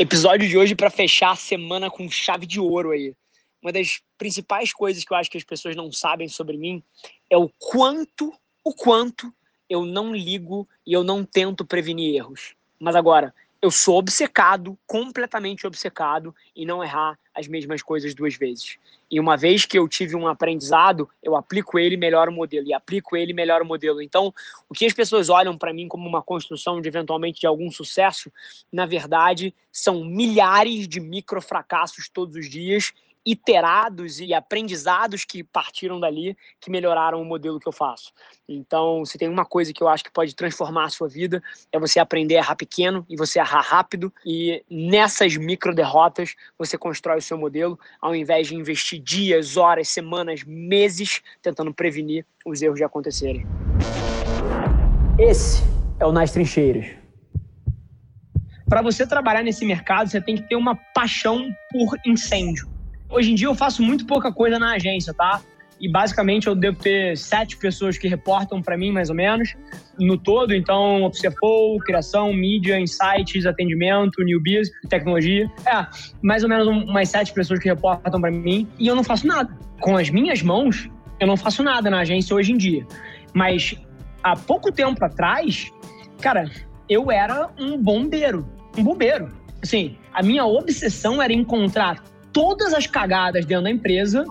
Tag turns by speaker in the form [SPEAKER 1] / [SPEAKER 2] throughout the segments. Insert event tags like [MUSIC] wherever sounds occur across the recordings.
[SPEAKER 1] Episódio de hoje para fechar a semana com chave de ouro aí. Uma das principais coisas que eu acho que as pessoas não sabem sobre mim é o quanto, o quanto eu não ligo e eu não tento prevenir erros. Mas agora, eu sou obcecado, completamente obcecado, em não errar as mesmas coisas duas vezes. E uma vez que eu tive um aprendizado, eu aplico ele e melhoro o modelo, e aplico ele e melhoro o modelo. Então, o que as pessoas olham para mim como uma construção de eventualmente de algum sucesso, na verdade, são milhares de micro fracassos todos os dias iterados e aprendizados que partiram dali que melhoraram o modelo que eu faço. Então, se tem uma coisa que eu acho que pode transformar a sua vida, é você aprender a errar pequeno e você errar rápido e nessas micro derrotas você constrói o seu modelo ao invés de investir dias, horas, semanas, meses tentando prevenir os erros de acontecerem. Esse é o Nas Trincheiras. Para você trabalhar nesse mercado, você tem que ter uma paixão por incêndio Hoje em dia eu faço muito pouca coisa na agência, tá? E basicamente eu devo ter sete pessoas que reportam para mim, mais ou menos, no todo. Então, CFO, criação, mídia, insights, atendimento, newbies, tecnologia. É, mais ou menos umas sete pessoas que reportam para mim. E eu não faço nada. Com as minhas mãos, eu não faço nada na agência hoje em dia. Mas há pouco tempo atrás, cara, eu era um bombeiro. Um bombeiro. Assim, a minha obsessão era encontrar todas as cagadas dentro da empresa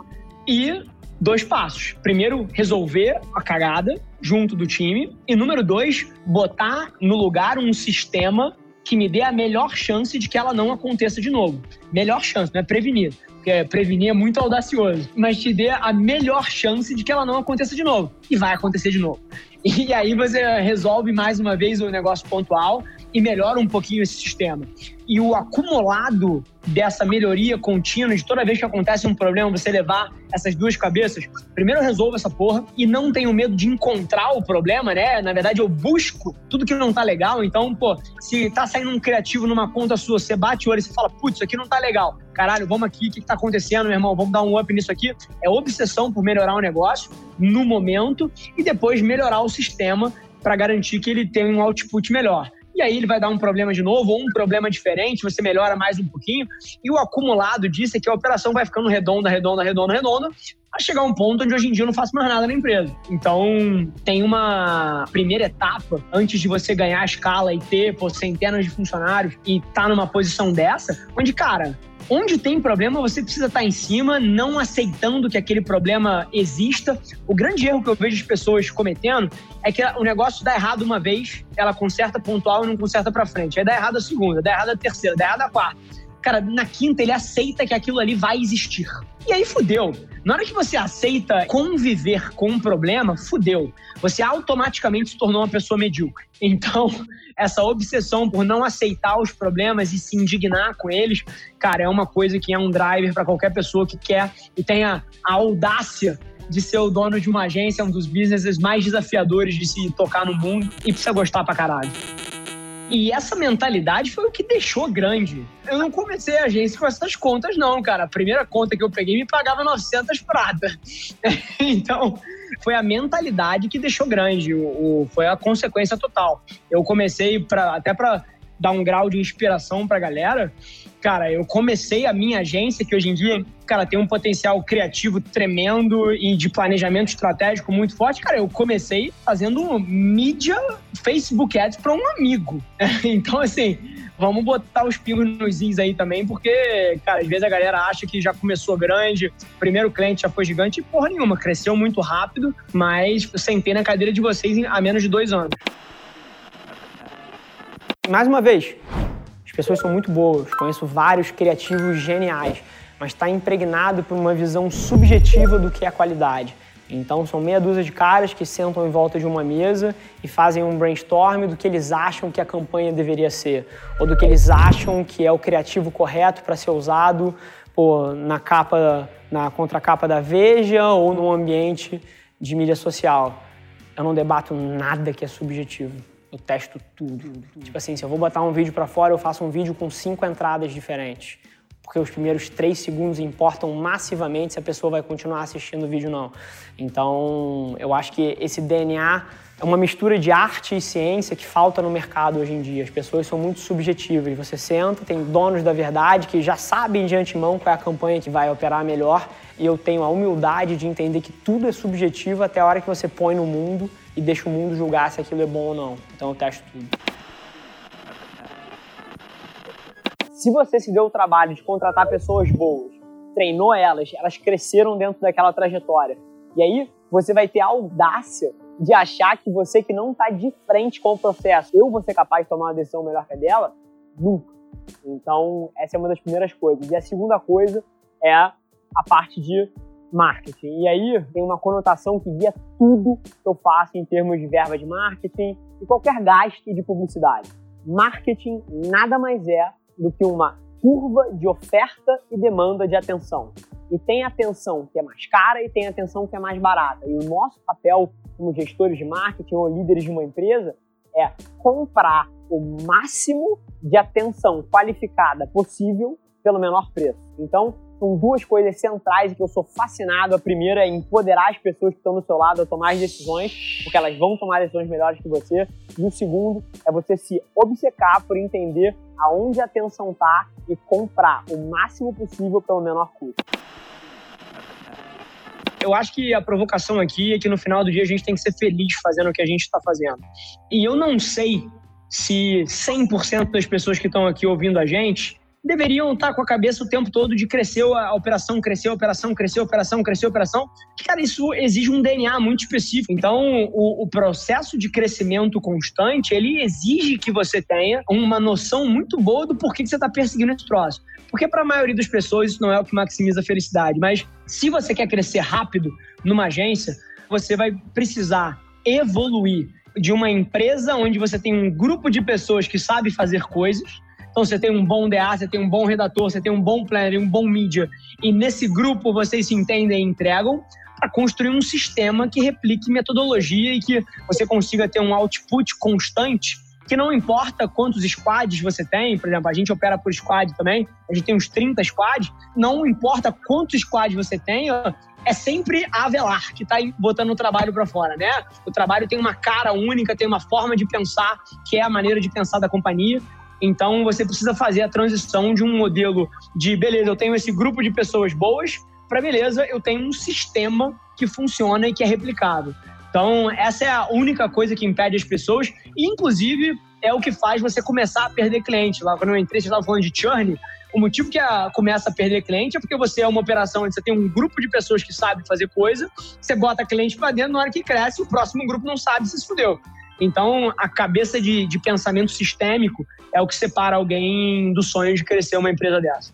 [SPEAKER 1] e dois passos. Primeiro, resolver a cagada junto do time. E número dois, botar no lugar um sistema que me dê a melhor chance de que ela não aconteça de novo. Melhor chance, não é prevenir. Porque prevenir é muito audacioso. Mas te dê a melhor chance de que ela não aconteça de novo. E vai acontecer de novo. E aí você resolve mais uma vez o negócio pontual e melhora um pouquinho esse sistema. E o acumulado dessa melhoria contínua, de toda vez que acontece um problema, você levar essas duas cabeças, primeiro eu resolvo essa porra e não tenho medo de encontrar o problema, né? Na verdade, eu busco tudo que não tá legal. Então, pô, se tá saindo um criativo numa conta sua, você bate o olho e você fala, putz, isso aqui não tá legal. Caralho, vamos aqui, o que, que tá acontecendo, meu irmão? Vamos dar um up nisso aqui. É obsessão por melhorar o negócio no momento e depois melhorar o sistema para garantir que ele tenha um output melhor e aí ele vai dar um problema de novo, ou um problema diferente, você melhora mais um pouquinho, e o acumulado disso é que a operação vai ficando redonda, redonda, redonda, redonda, a chegar um ponto onde hoje em dia eu não faço mais nada na empresa. Então, tem uma primeira etapa antes de você ganhar a escala e ter pô, centenas de funcionários e estar tá numa posição dessa, onde, cara, Onde tem problema, você precisa estar em cima, não aceitando que aquele problema exista. O grande erro que eu vejo as pessoas cometendo é que o negócio dá errado uma vez, ela conserta pontual e não conserta para frente. Aí dá errado a segunda, dá errado a terceira, dá errado a quarta. Cara, na quinta ele aceita que aquilo ali vai existir. E aí fudeu. Na hora que você aceita conviver com um problema, fudeu. Você automaticamente se tornou uma pessoa medíocre. [LAUGHS] Então, essa obsessão por não aceitar os problemas e se indignar com eles, cara, é uma coisa que é um driver para qualquer pessoa que quer e tenha a audácia de ser o dono de uma agência, um dos businesses mais desafiadores de se tocar no mundo e precisa gostar pra caralho. E essa mentalidade foi o que deixou grande. Eu não comecei a agência com essas contas, não, cara. A primeira conta que eu peguei me pagava 900 prata. [LAUGHS] então, foi a mentalidade que deixou grande. O, o, foi a consequência total. Eu comecei pra, até para dar um grau de inspiração pra galera. Cara, eu comecei a minha agência, que hoje em dia, cara, tem um potencial criativo tremendo e de planejamento estratégico muito forte. Cara, eu comecei fazendo mídia Facebook Ads para um amigo. [LAUGHS] então, assim, vamos botar os pingos nos is aí também, porque, cara, às vezes a galera acha que já começou grande, primeiro cliente já foi gigante, e porra nenhuma, cresceu muito rápido, mas eu sentei na cadeira de vocês há menos de dois anos. Mais uma vez, pessoas são muito boas, conheço vários criativos geniais, mas está impregnado por uma visão subjetiva do que é qualidade. Então são meia dúzia de caras que sentam em volta de uma mesa e fazem um brainstorm do que eles acham que a campanha deveria ser, ou do que eles acham que é o criativo correto para ser usado pô, na capa, na contracapa da Veja ou no ambiente de mídia social. Eu não debato nada que é subjetivo. Eu testo tudo. Tipo assim, se eu vou botar um vídeo para fora, eu faço um vídeo com cinco entradas diferentes porque os primeiros três segundos importam massivamente se a pessoa vai continuar assistindo o vídeo ou não. Então, eu acho que esse DNA é uma mistura de arte e ciência que falta no mercado hoje em dia. As pessoas são muito subjetivas. Você senta, tem donos da verdade que já sabem de antemão qual é a campanha que vai operar melhor. E eu tenho a humildade de entender que tudo é subjetivo até a hora que você põe no mundo e deixa o mundo julgar se aquilo é bom ou não. Então eu testo tudo. Se você se deu o trabalho de contratar pessoas boas, treinou elas, elas cresceram dentro daquela trajetória, e aí você vai ter a audácia de achar que você que não está de frente com o processo, eu vou ser capaz de tomar uma decisão melhor que a dela? Nunca. Então, essa é uma das primeiras coisas. E a segunda coisa é a parte de marketing. E aí tem uma conotação que guia tudo que eu faço em termos de verba de marketing e qualquer gasto de publicidade. Marketing nada mais é do que uma curva de oferta e demanda de atenção. E tem atenção que é mais cara e tem atenção que é mais barata. E o nosso papel como gestores de marketing ou líderes de uma empresa é comprar o máximo de atenção qualificada possível pelo menor preço. Então, são duas coisas centrais que eu sou fascinado. A primeira é empoderar as pessoas que estão do seu lado a tomar as decisões, porque elas vão tomar decisões melhores que você. E o segundo é você se obcecar por entender aonde a atenção está e comprar o máximo possível pelo menor custo. Eu acho que a provocação aqui é que no final do dia a gente tem que ser feliz fazendo o que a gente está fazendo. E eu não sei se 100% das pessoas que estão aqui ouvindo a gente deveriam estar com a cabeça o tempo todo de crescer a operação, crescer a operação, crescer a operação, crescer a operação. Cara, isso exige um DNA muito específico. Então, o, o processo de crescimento constante, ele exige que você tenha uma noção muito boa do porquê que você está perseguindo esse troço. Porque para a maioria das pessoas isso não é o que maximiza a felicidade. Mas se você quer crescer rápido numa agência, você vai precisar evoluir de uma empresa onde você tem um grupo de pessoas que sabe fazer coisas então você tem um bom DA, você tem um bom redator, você tem um bom planner, um bom mídia, e nesse grupo vocês se entendem e entregam para construir um sistema que replique metodologia e que você consiga ter um output constante que não importa quantos squads você tem, por exemplo, a gente opera por squad também, a gente tem uns 30 squads, não importa quantos squads você tem, é sempre a Avelar que está botando o trabalho para fora, né? O trabalho tem uma cara única, tem uma forma de pensar que é a maneira de pensar da companhia então você precisa fazer a transição de um modelo de beleza, eu tenho esse grupo de pessoas boas, para beleza, eu tenho um sistema que funciona e que é replicável. Então, essa é a única coisa que impede as pessoas, e inclusive é o que faz você começar a perder cliente. Lá quando eu entrei, você estava falando de churn, o motivo que a, começa a perder cliente é porque você é uma operação onde você tem um grupo de pessoas que sabe fazer coisa, você bota cliente para dentro, na hora que cresce, o próximo grupo não sabe, se fudeu. Então, a cabeça de, de pensamento sistêmico é o que separa alguém do sonho de crescer uma empresa dessa.